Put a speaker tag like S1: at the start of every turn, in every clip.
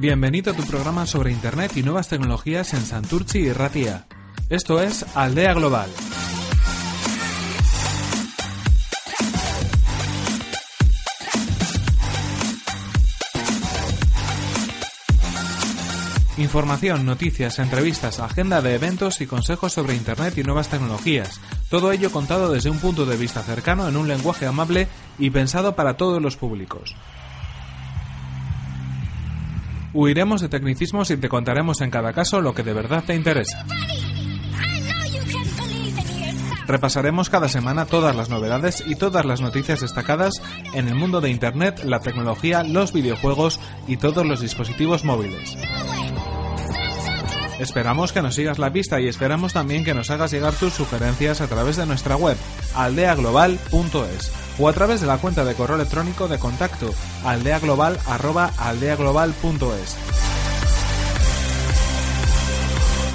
S1: Bienvenido a tu programa sobre Internet y nuevas tecnologías en Santurci y Ratia. Esto es Aldea Global. Información, noticias, entrevistas, agenda de eventos y consejos sobre Internet y nuevas tecnologías. Todo ello contado desde un punto de vista cercano en un lenguaje amable y pensado para todos los públicos. Huiremos de tecnicismos y te contaremos en cada caso lo que de verdad te interesa. Repasaremos cada semana todas las novedades y todas las noticias destacadas en el mundo de Internet, la tecnología, los videojuegos y todos los dispositivos móviles. Esperamos que nos sigas la pista y esperamos también que nos hagas llegar tus sugerencias a través de nuestra web aldeaglobal.es o a través de la cuenta de correo electrónico de contacto aldeaglobal@aldeaglobal.es.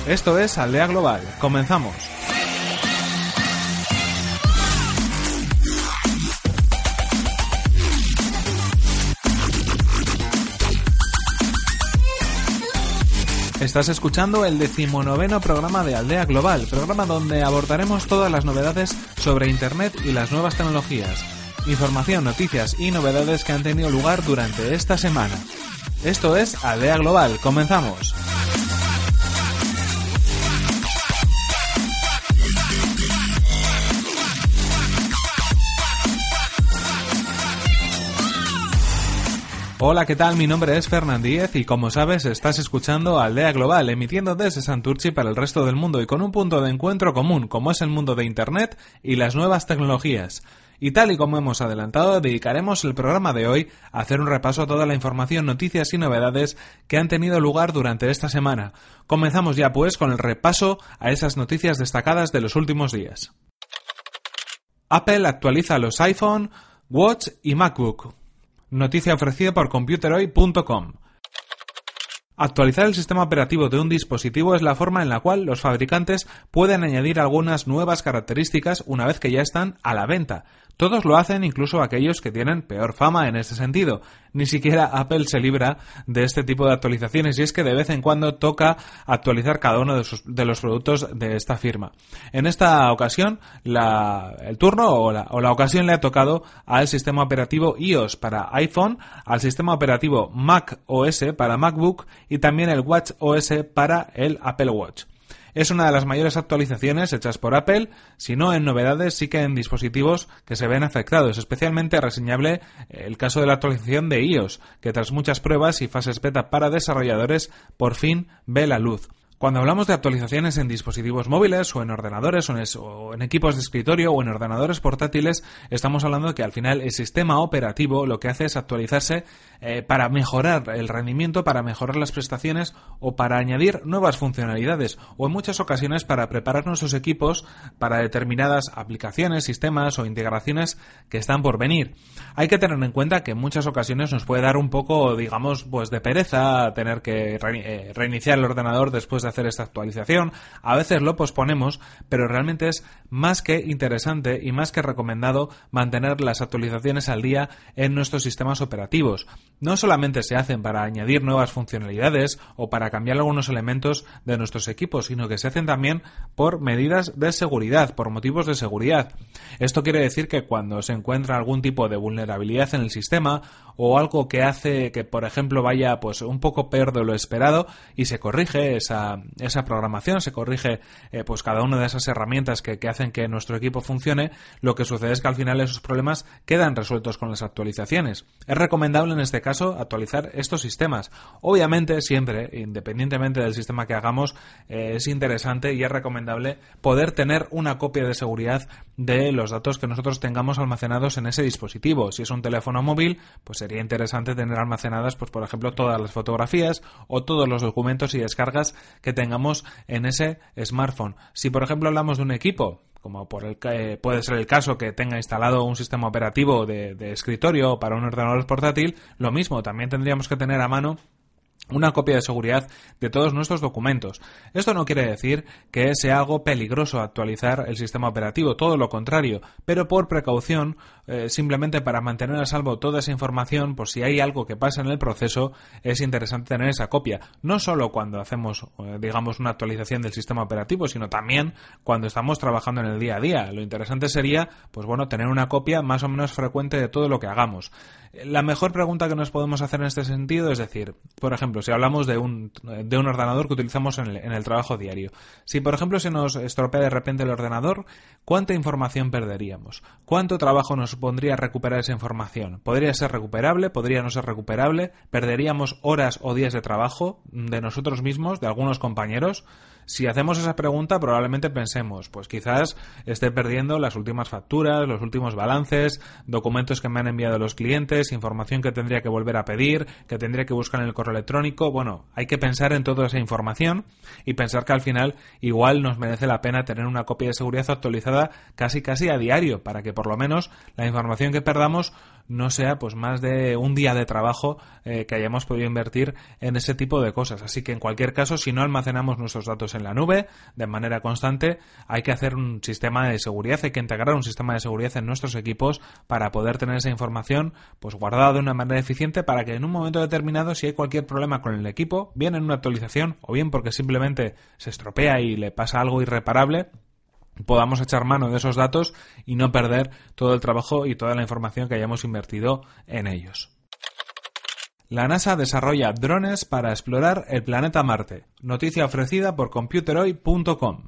S1: Esto es Aldea Global. Comenzamos. Estás escuchando el decimonoveno programa de Aldea Global, programa donde abordaremos todas las novedades sobre Internet y las nuevas tecnologías. Información, noticias y novedades que han tenido lugar durante esta semana. Esto es Aldea Global, comenzamos. Hola, ¿qué tal? Mi nombre es Fernandíez y como sabes estás escuchando Aldea Global, emitiendo desde Santurci para el resto del mundo y con un punto de encuentro común, como es el mundo de Internet y las nuevas tecnologías. Y tal y como hemos adelantado, dedicaremos el programa de hoy a hacer un repaso a toda la información, noticias y novedades que han tenido lugar durante esta semana. Comenzamos ya pues con el repaso a esas noticias destacadas de los últimos días. Apple actualiza los iPhone, Watch y MacBook. Noticia ofrecida por computerhoy.com. Actualizar el sistema operativo de un dispositivo es la forma en la cual los fabricantes pueden añadir algunas nuevas características una vez que ya están a la venta. Todos lo hacen, incluso aquellos que tienen peor fama en este sentido. Ni siquiera Apple se libra de este tipo de actualizaciones y es que de vez en cuando toca actualizar cada uno de, los productos de esta firma. En esta ocasión, el turno o la, o la ocasión le ha tocado al sistema operativo iOS para iPhone, al sistema operativo Mac OS para MacBook y también el Watch OS para el Apple Watch. Es una de las mayores actualizaciones hechas por Apple, si no en novedades, sí que en dispositivos que se ven afectados. Especialmente reseñable el caso de la actualización de iOS, que tras muchas pruebas y fases beta para desarrolladores, por fin ve la luz. Cuando hablamos de actualizaciones en dispositivos móviles o en ordenadores o en, equipos de escritorio o en ordenadores portátiles, estamos hablando de que al final el sistema operativo lo que hace es actualizarse eh, para mejorar el rendimiento, para mejorar las prestaciones o para añadir nuevas funcionalidades o en muchas ocasiones para preparar nuestros equipos para determinadas aplicaciones, sistemas o integraciones que están por venir. Hay que tener en cuenta que en muchas ocasiones nos puede dar un poco, digamos, pues de pereza tener que eh, reiniciar el ordenador después hacer esta actualización. A veces lo posponemos, pero realmente es más que interesante y más que recomendado mantener las actualizaciones al día en nuestros sistemas operativos. No solamente se hacen para añadir nuevas funcionalidades o para cambiar algunos elementos de nuestros equipos, sino que se hacen también por medidas de seguridad, por motivos de seguridad. Esto quiere decir que cuando se encuentra algún tipo de vulnerabilidad en el sistema o algo que hace que, por ejemplo, vaya pues un poco peor de lo esperado y se corrige esa esa, programación, se corrige eh, pues cada una de esas herramientas que, que hacen que nuestro equipo funcione, lo que sucede es que al final esos problemas quedan resueltos con las actualizaciones. Es recomendable en este caso actualizar estos sistemas. Obviamente siempre, independientemente del sistema que hagamos, eh, es interesante y es recomendable poder tener una copia de seguridad de los datos que nosotros tengamos almacenados en ese dispositivo. Si es un teléfono móvil, pues sería interesante tener almacenadas, pues por ejemplo, todas las fotografías o todos los documentos y descargas que tengamos en ese smartphone. Si por ejemplo hablamos de un equipo, como por el, eh, puede ser el caso que tenga instalado un sistema operativo de, de escritorio para un ordenador portátil, lo mismo, también tendríamos que tener a mano una copia de seguridad de todos nuestros documentos. Esto no quiere decir que sea algo peligroso actualizar el sistema operativo, todo lo contrario, pero por precaución, eh, simplemente para mantener a salvo toda esa información, por si hay algo que pasa en el proceso, es interesante tener esa copia, no solo cuando hacemos, eh, digamos, una actualización del sistema operativo, sino también cuando estamos trabajando en el día a día. Lo interesante sería, pues bueno, tener una copia más o menos frecuente de todo lo que hagamos. La mejor pregunta que nos podemos hacer en este sentido es decir, por ejemplo, si hablamos de un, de un ordenador que utilizamos en el, en el trabajo diario, si por ejemplo se nos estropea de repente el ordenador, ¿cuánta información perderíamos? ¿Cuánto trabajo nos supondría recuperar esa información? ¿Podría ser recuperable? ¿Podría no ser recuperable? ¿Perderíamos horas o días de trabajo de nosotros mismos, de algunos compañeros? Si hacemos esa pregunta, probablemente pensemos, pues quizás esté perdiendo las últimas facturas, los últimos balances, documentos que me han enviado los clientes, información que tendría que volver a pedir, que tendría que buscar en el correo electrónico. Bueno, hay que pensar en toda esa información y pensar que al final igual nos merece la pena tener una copia de seguridad actualizada casi casi a diario para que por lo menos la información que perdamos no sea pues más de un día de trabajo eh, que hayamos podido invertir en ese tipo de cosas. Así que en cualquier caso, si no almacenamos nuestros datos en la nube de manera constante, hay que hacer un sistema de seguridad, hay que integrar un sistema de seguridad en nuestros equipos para poder tener esa información pues guardada de una manera eficiente para que en un momento determinado, si hay cualquier problema con el equipo, bien en una actualización o bien porque simplemente se estropea y le pasa algo irreparable, podamos echar mano de esos datos y no perder todo el trabajo y toda la información que hayamos invertido en ellos. La NASA desarrolla drones para explorar el planeta Marte. Noticia ofrecida por computeroid.com.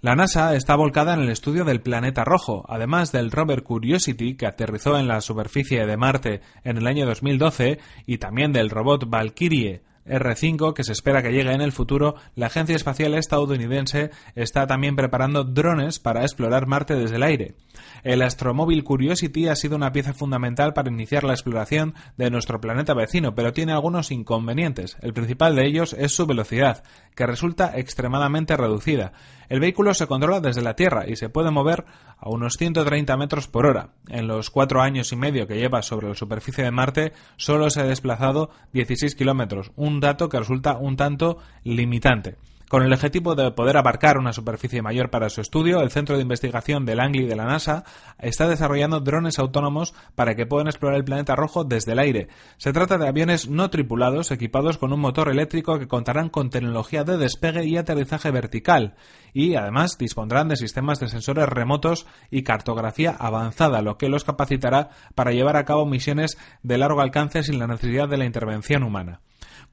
S1: La NASA está volcada en el estudio del planeta rojo, además del rover Curiosity que aterrizó en la superficie de Marte en el año 2012 y también del robot Valkyrie R5 que se espera que llegue en el futuro, la Agencia Espacial Estadounidense está también preparando drones para explorar Marte desde el aire. El astromóvil Curiosity ha sido una pieza fundamental para iniciar la exploración de nuestro planeta vecino, pero tiene algunos inconvenientes. El principal de ellos es su velocidad, que resulta extremadamente reducida. El vehículo se controla desde la Tierra y se puede mover a unos 130 metros por hora. En los cuatro años y medio que lleva sobre la superficie de Marte, solo se ha desplazado 16 kilómetros, un dato que resulta un tanto limitante. Con el objetivo de poder abarcar una superficie mayor para su estudio, el Centro de Investigación del Langley de la NASA está desarrollando drones autónomos para que puedan explorar el planeta rojo desde el aire. Se trata de aviones no tripulados equipados con un motor eléctrico que contarán con tecnología de despegue y aterrizaje vertical y además dispondrán de sistemas de sensores remotos y cartografía avanzada, lo que los capacitará para llevar a cabo misiones de largo alcance sin la necesidad de la intervención humana.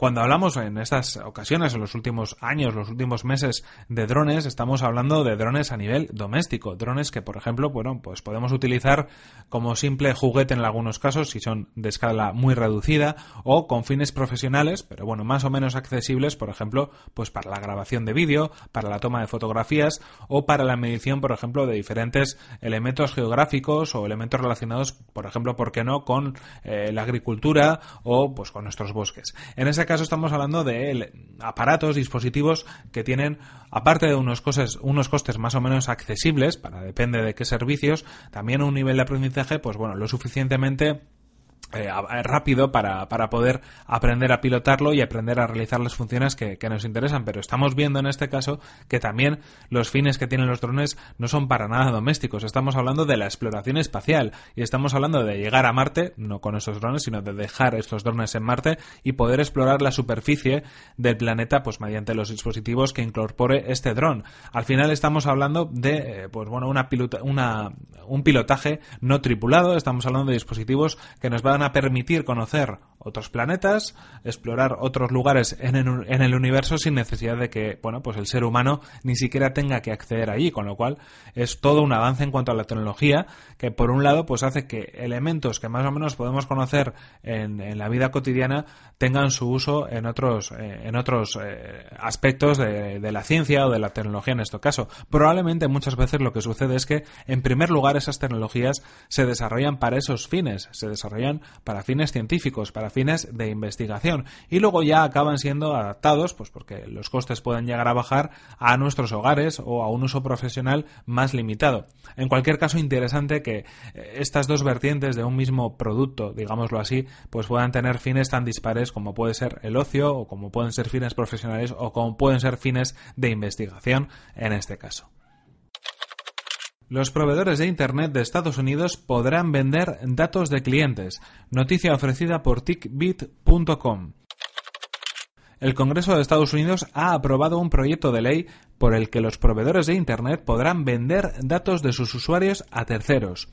S1: Cuando hablamos en estas ocasiones, en los últimos años, los últimos meses de drones, estamos hablando de drones a nivel doméstico, drones que, por ejemplo, bueno, pues podemos utilizar como simple juguete en algunos casos, si son de escala muy reducida, o con fines profesionales, pero bueno, más o menos accesibles, por ejemplo, pues para la grabación de vídeo, para la toma de fotografías o para la medición, por ejemplo, de diferentes elementos geográficos o elementos relacionados, por ejemplo, ¿por qué no?, con eh, la agricultura o pues con nuestros bosques. En ese estamos hablando de aparatos, dispositivos que tienen, aparte de unos costes, unos costes más o menos accesibles, para depende de qué servicios, también un nivel de aprendizaje, pues bueno, lo suficientemente eh, rápido para, para, poder aprender a pilotarlo y aprender a realizar las funciones que, que, nos interesan. Pero estamos viendo en este caso que también los fines que tienen los drones no son para nada domésticos. Estamos hablando de la exploración espacial y estamos hablando de llegar a Marte, no con esos drones, sino de dejar estos drones en Marte y poder explorar la superficie del planeta pues mediante los dispositivos que incorpore este dron. Al final estamos hablando de eh, pues bueno una, pilota, una un pilotaje no tripulado, estamos hablando de dispositivos que nos van a permitir conocer otros planetas, explorar otros lugares en el, en el, universo sin necesidad de que, bueno, pues el ser humano ni siquiera tenga que acceder allí, con lo cual es todo un avance en cuanto a la tecnología que por un lado pues hace que elementos que más o menos podemos conocer en, en la vida cotidiana tengan su uso en otros, eh, en otros eh, aspectos de, de la ciencia o de la tecnología en este caso. Probablemente muchas veces lo que sucede es que en primer lugar esas tecnologías se desarrollan para esos fines, se desarrollan para fines científicos, para fines de investigación y luego ya acaban siendo adaptados, pues porque los costes pueden llegar a bajar a nuestros hogares o a un uso profesional más limitado. En cualquier caso, interesante que eh, estas dos vertientes de un mismo producto, digámoslo así, pues puedan tener fines tan dispares como puede ser el ocio o como pueden ser fines profesionales o como pueden ser fines de investigación en este caso. Los proveedores de Internet de Estados Unidos podrán vender datos de clientes. Noticia ofrecida por tickbit.com. El Congreso de Estados Unidos ha aprobado un proyecto de ley por el que los proveedores de Internet podrán vender datos de sus usuarios a terceros.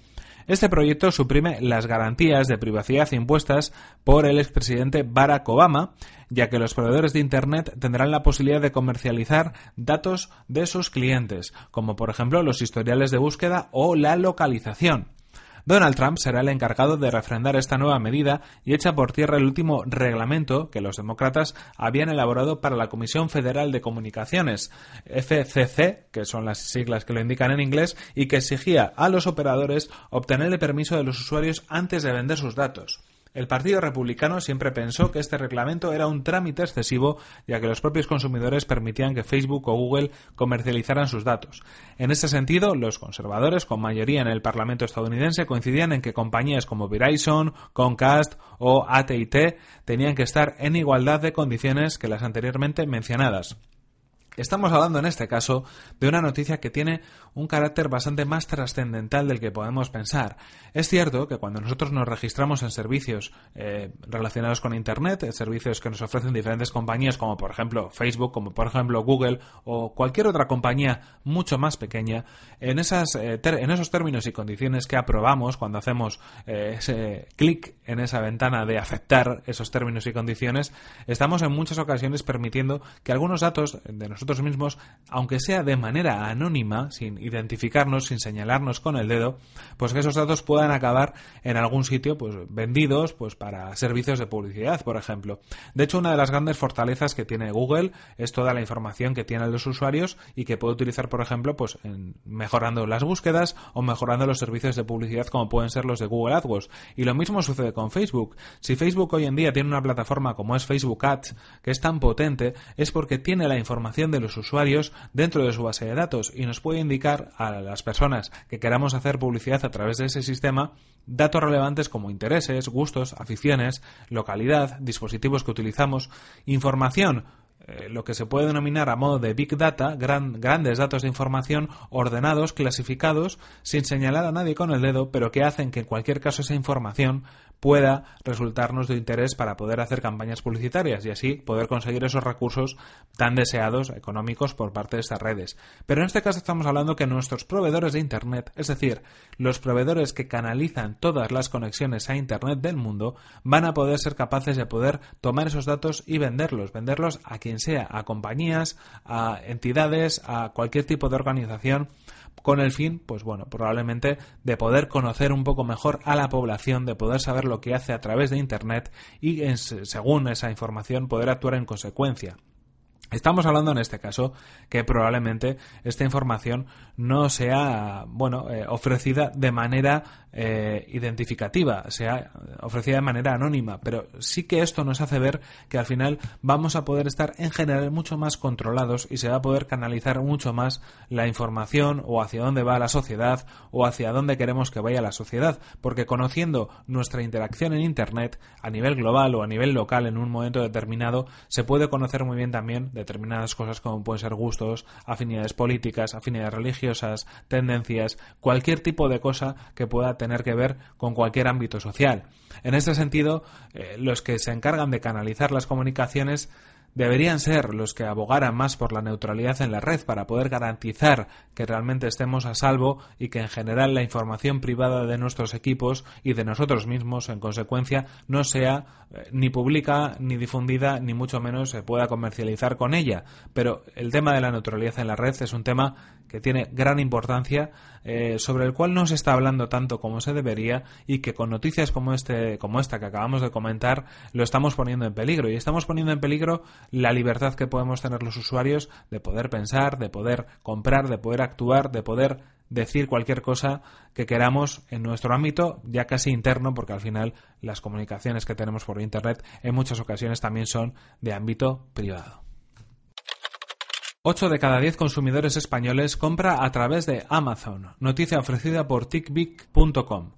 S1: Este proyecto suprime las garantías de privacidad impuestas por el expresidente Barack Obama, ya que los proveedores de Internet tendrán la posibilidad de comercializar datos de sus clientes, como por ejemplo los historiales de búsqueda o la localización. Donald Trump será el encargado de refrendar esta nueva medida y echa por tierra el último reglamento que los demócratas habían elaborado para la Comisión Federal de Comunicaciones, FCC, que son las siglas que lo indican en inglés, y que exigía a los operadores obtener el permiso de los usuarios antes de vender sus datos. El Partido Republicano siempre pensó que este reglamento era un trámite excesivo, ya que los propios consumidores permitían que Facebook o Google comercializaran sus datos. En este sentido, los conservadores, con mayoría en el Parlamento estadounidense, coincidían en que compañías como Verizon, Comcast o AT&T tenían que estar en igualdad de condiciones que las anteriormente mencionadas. Estamos hablando en este caso de una noticia que tiene un carácter bastante más trascendental del que podemos pensar. Es cierto que cuando nosotros nos registramos en servicios eh, relacionados con Internet, en servicios que nos ofrecen diferentes compañías como por ejemplo Facebook, como por ejemplo Google o cualquier otra compañía mucho más pequeña, en, esas, eh, en esos términos y condiciones que aprobamos cuando hacemos eh, ese clic en esa ventana de aceptar esos términos y condiciones, estamos en muchas ocasiones permitiendo que algunos datos de nosotros mismos, aunque sea de manera anónima, sin identificarnos, sin señalarnos con el dedo, pues que esos datos puedan acabar en algún sitio, pues vendidos, pues para servicios de publicidad, por ejemplo. De hecho, una de las grandes fortalezas que tiene Google es toda la información que tienen los usuarios y que puede utilizar, por ejemplo, pues en mejorando las búsquedas o mejorando los servicios de publicidad como pueden ser los de Google AdWords. Y lo mismo sucede con Facebook. Si Facebook hoy en día tiene una plataforma como es Facebook Ads, que es tan potente, es porque tiene la información de los usuarios dentro de su base de datos y nos puede indicar a las personas que queramos hacer publicidad a través de ese sistema datos relevantes como intereses, gustos, aficiones, localidad, dispositivos que utilizamos, información eh, lo que se puede denominar a modo de Big Data, grandes datos de información ordenados, clasificados, sin señalar a nadie con el dedo, pero que hacen que en cualquier caso esa información pueda resultarnos de interés para poder hacer campañas publicitarias y así poder conseguir esos recursos tan deseados económicos por parte de estas redes. Pero en este caso estamos hablando que nuestros proveedores de Internet, es decir, los proveedores que canalizan todas las conexiones a Internet del mundo, van a poder ser capaces de poder tomar esos datos y venderlos, venderlos a quien sea, a compañías, a entidades, a cualquier tipo de organización con el fin, pues bueno, probablemente de poder conocer un poco mejor a la población, de poder saber lo que hace a través de Internet y según esa información poder actuar en consecuencia. Estamos hablando en este caso que probablemente esta información no sea, bueno, eh, ofrecida de manera eh, identificativa, sea ofrecida de manera anónima, pero sí que esto nos hace ver que al final vamos a poder estar en general mucho más controlados y se va a poder canalizar mucho más la información o hacia dónde va la sociedad o hacia dónde queremos que vaya la sociedad, porque conociendo nuestra interacción en Internet a nivel global o a nivel local en un momento determinado, se puede conocer muy bien también determinadas cosas como pueden ser gustos, afinidades políticas, afinidades religiosas, tendencias, cualquier tipo de cosa que pueda tener que ver con cualquier ámbito social. En este sentido, eh, los que se encargan de canalizar las comunicaciones deberían ser los que abogaran más por la neutralidad en la red para poder garantizar que realmente estemos a salvo y que en general la información privada de nuestros equipos y de nosotros mismos en consecuencia no sea eh, ni pública ni difundida ni mucho menos se pueda comercializar con ella pero el tema de la neutralidad en la red es un tema que tiene gran importancia, eh, sobre el cual no se está hablando tanto como se debería y que con noticias como, este, como esta que acabamos de comentar lo estamos poniendo en peligro. Y estamos poniendo en peligro la libertad que podemos tener los usuarios de poder pensar, de poder comprar, de poder actuar, de poder decir cualquier cosa que queramos en nuestro ámbito ya casi interno porque al final las comunicaciones que tenemos por internet en muchas ocasiones también son de ámbito privado. 8 de cada 10 consumidores españoles compra a través de Amazon, noticia ofrecida por tickbic.com.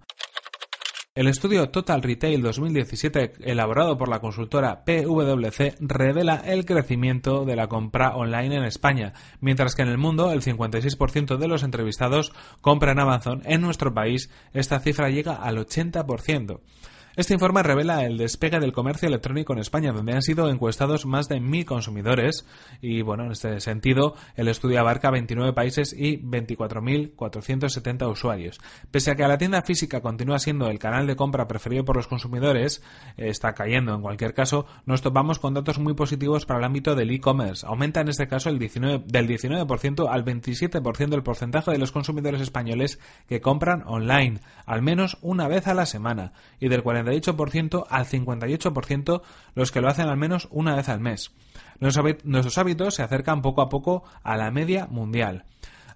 S1: El estudio Total Retail 2017, elaborado por la consultora PwC, revela el crecimiento de la compra online en España, mientras que en el mundo el 56% de los entrevistados compran Amazon. En nuestro país, esta cifra llega al 80%. Este informe revela el despegue del comercio electrónico en España, donde han sido encuestados más de mil consumidores y, bueno, en este sentido, el estudio abarca 29 países y 24.470 usuarios. Pese a que la tienda física continúa siendo el canal de compra preferido por los consumidores, está cayendo en cualquier caso, nos topamos con datos muy positivos para el ámbito del e-commerce. Aumenta en este caso el 19, del 19% al 27% del porcentaje de los consumidores españoles que compran online, al menos una vez a la semana, y del 40 48% al 58% los que lo hacen al menos una vez al mes. Nuestros hábitos se acercan poco a poco a la media mundial.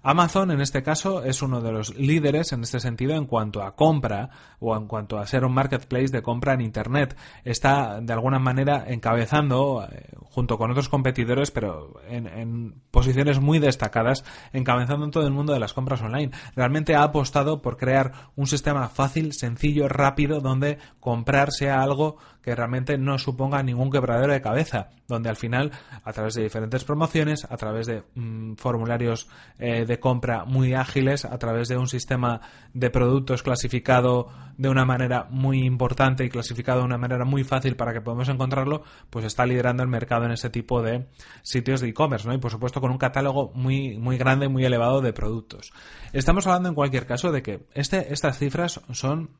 S1: Amazon, en este caso, es uno de los líderes en este sentido en cuanto a compra o en cuanto a ser un marketplace de compra en Internet. Está, de alguna manera, encabezando, eh, junto con otros competidores, pero en, posiciones muy destacadas, encabezando en todo el mundo de las compras online. Realmente ha apostado por crear un sistema fácil, sencillo, rápido, donde comprar sea algo que realmente no suponga ningún quebradero de cabeza, donde al final, a través de diferentes promociones, a través de mm, formularios eh, de compra muy ágiles, a través de un sistema de productos clasificado de una manera muy importante y clasificado de una manera muy fácil para que podamos encontrarlo, pues está liderando el mercado en ese tipo de sitios de e-commerce, ¿no? Y por supuesto con un catálogo muy, muy grande, muy elevado de productos. Estamos hablando en cualquier caso de que este, estas cifras son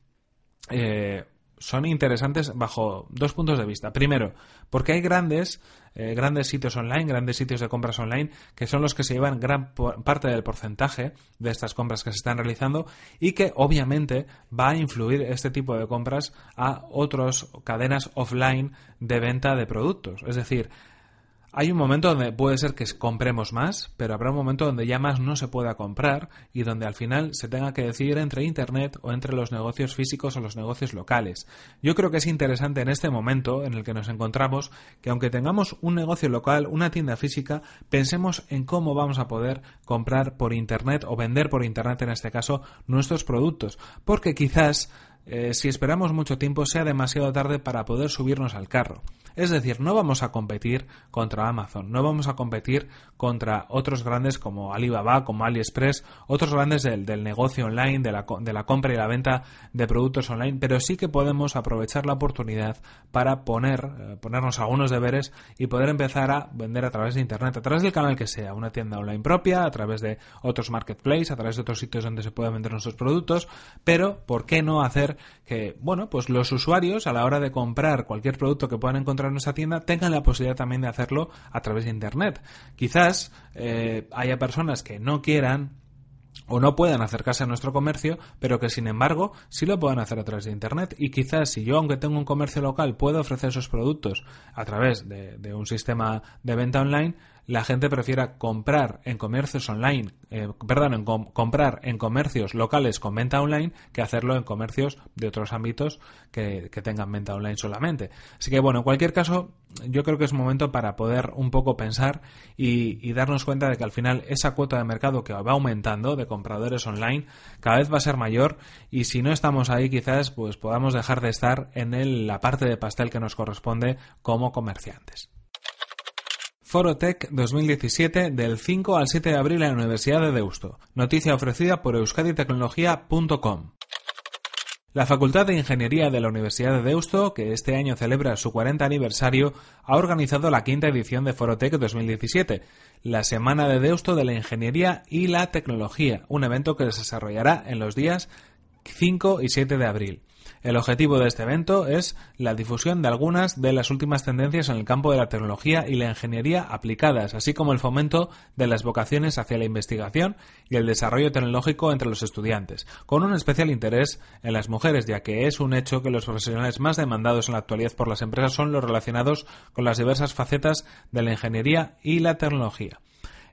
S1: eh, son interesantes bajo dos puntos de vista. Primero, porque hay grandes, eh, grandes sitios online, grandes sitios de compras online, que son los que se llevan gran parte del porcentaje de estas compras que se están realizando y que obviamente va a influir este tipo de compras a otras cadenas offline de venta de productos. Es decir, hay un momento donde puede ser que compremos más, pero habrá un momento donde ya más no se pueda comprar y donde al final se tenga que decidir entre Internet o entre los negocios físicos o los negocios locales. Yo creo que es interesante en este momento en el que nos encontramos que aunque tengamos un negocio local, una tienda física, pensemos en cómo vamos a poder comprar por Internet o vender por Internet en este caso nuestros productos, porque quizás eh, si esperamos mucho tiempo sea demasiado tarde para poder subirnos al carro. Es decir, no vamos a competir contra Amazon, no vamos a competir contra otros grandes como Alibaba, como AliExpress, otros grandes del, negocio online, de la, de la, compra y la venta de productos online, pero sí que podemos aprovechar la oportunidad para poner, eh, ponernos algunos deberes y poder empezar a vender a través de Internet, a través del canal que sea, una tienda online propia, a través de otros marketplaces, a través de otros sitios donde se puedan vender nuestros productos, pero ¿por qué no hacer que, bueno, pues los usuarios a la hora de comprar cualquier producto que puedan encontrar en nuestra tienda tengan la posibilidad también de hacerlo a través de Internet. Quizás eh, haya personas que no quieran o no puedan acercarse a nuestro comercio, pero que sin embargo sí lo puedan hacer a través de Internet. Y quizás si yo, aunque tengo un comercio local, puedo ofrecer esos productos a través de un sistema de venta online, la gente prefiera comprar en comercios online, eh, perdón, en comprar en comercios locales con venta online que hacerlo en comercios de otros ámbitos que, tengan venta online solamente. Así que bueno, en cualquier caso, yo creo que es momento para poder un poco pensar y, darnos cuenta de que al final esa cuota de mercado que va aumentando de compradores online cada vez va a ser mayor y si no estamos ahí quizás pues podamos dejar de estar en la parte de pastel que nos corresponde como comerciantes. Forotec 2017 del 5 al 7 de abril en la Universidad de Deusto. Noticia ofrecida por euskaditecnología.com. La Facultad de Ingeniería de la Universidad de Deusto, que este año celebra su 40 aniversario, ha organizado la quinta edición de Forotec 2017, la Semana de Deusto de la Ingeniería y la Tecnología, un evento que se desarrollará en los días 5 y 7 de abril. El objetivo de este evento es la difusión de algunas de las últimas tendencias en el campo de la tecnología y la ingeniería aplicadas, así como el fomento de las vocaciones hacia la investigación y el desarrollo tecnológico entre los estudiantes, con un especial interés en las mujeres, ya que es un hecho que los profesionales más demandados en la actualidad por las empresas son los relacionados con las diversas facetas de la ingeniería y la tecnología.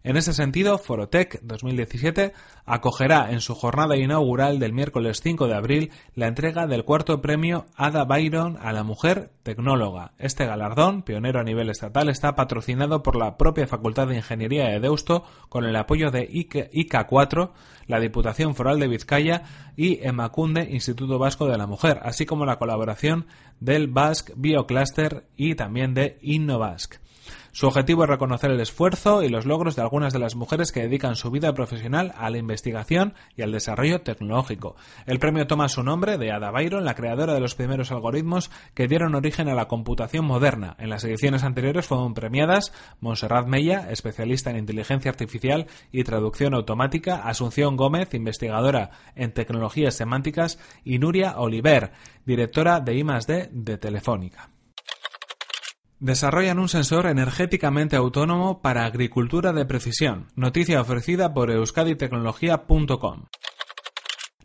S1: En ese sentido, Forotec 2017 acogerá en su jornada inaugural del miércoles 5 de abril la entrega del cuarto premio Ada Byron a la mujer tecnóloga. Este galardón, pionero a nivel estatal, está patrocinado por la propia Facultad de Ingeniería de Deusto con el apoyo de ICA 4, la Diputación Foral de Vizcaya y Emacunde Instituto Vasco de la Mujer, así como la colaboración del Basque Biocluster y también de Innovasque. Su objetivo es reconocer el esfuerzo y los logros de algunas de las mujeres que dedican su vida profesional a la investigación y al desarrollo tecnológico. El premio toma su nombre de Ada Byron, la creadora de los primeros algoritmos que dieron origen a la computación moderna. En las ediciones anteriores fueron premiadas Montserrat Mella, especialista en inteligencia artificial y traducción automática, Asunción Gómez, investigadora en tecnologías semánticas, y Nuria Oliver, directora de I+D de Telefónica desarrollan un sensor energéticamente autónomo para agricultura de precisión. Noticia ofrecida por euskaditecnología.com.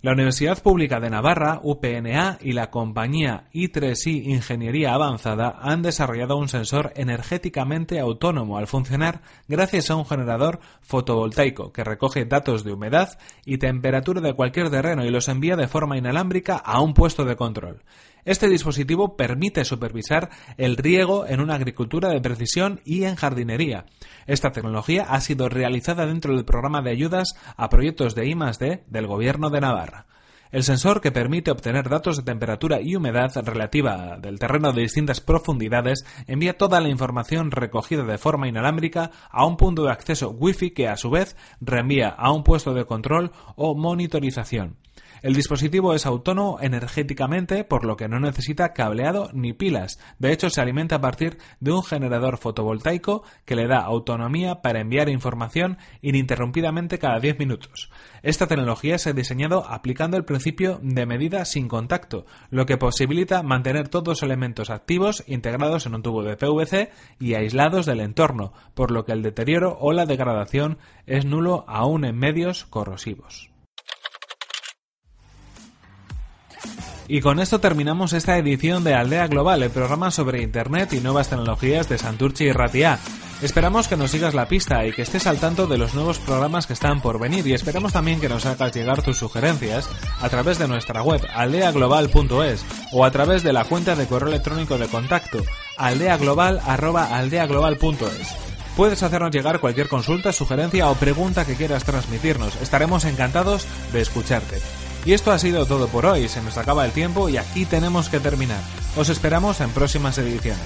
S1: La Universidad Pública de Navarra, UPNA, y la compañía I3I Ingeniería Avanzada han desarrollado un sensor energéticamente autónomo al funcionar gracias a un generador fotovoltaico que recoge datos de humedad y temperatura de cualquier terreno y los envía de forma inalámbrica a un puesto de control. Este dispositivo permite supervisar el riego en una agricultura de precisión y en jardinería. Esta tecnología ha sido realizada dentro del programa de ayudas a proyectos de I+D del Gobierno de Navarra. El sensor que permite obtener datos de temperatura y humedad relativa del terreno de distintas profundidades envía toda la información recogida de forma inalámbrica a un punto de acceso Wi-Fi que a su vez reenvía a un puesto de control o monitorización. El dispositivo es autónomo energéticamente, por lo que no necesita cableado ni pilas. De hecho, se alimenta a partir de un generador fotovoltaico que le da autonomía para enviar información ininterrumpidamente cada 10 minutos. Esta tecnología se ha diseñado aplicando el principio de medida sin contacto, lo que posibilita mantener todos los elementos activos integrados en un tubo de PVC y aislados del entorno, por lo que el deterioro o la degradación es nulo aún en medios corrosivos. Y con esto terminamos esta edición de Aldea Global, el programa sobre Internet y nuevas tecnologías de Santurchi y Ratia. Esperamos que nos sigas la pista y que estés al tanto de los nuevos programas que están por venir y esperamos también que nos hagas llegar tus sugerencias a través de nuestra web aldeaglobal.es o a través de la cuenta de correo electrónico de contacto aldeaglobal@aldeaglobal.es. Puedes hacernos llegar cualquier consulta, sugerencia o pregunta que quieras transmitirnos. Estaremos encantados de escucharte. Y esto ha sido todo por hoy, se nos acaba el tiempo y aquí tenemos que terminar. Os esperamos en próximas ediciones.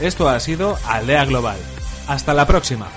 S1: Esto ha sido Aldea Global. Hasta la próxima.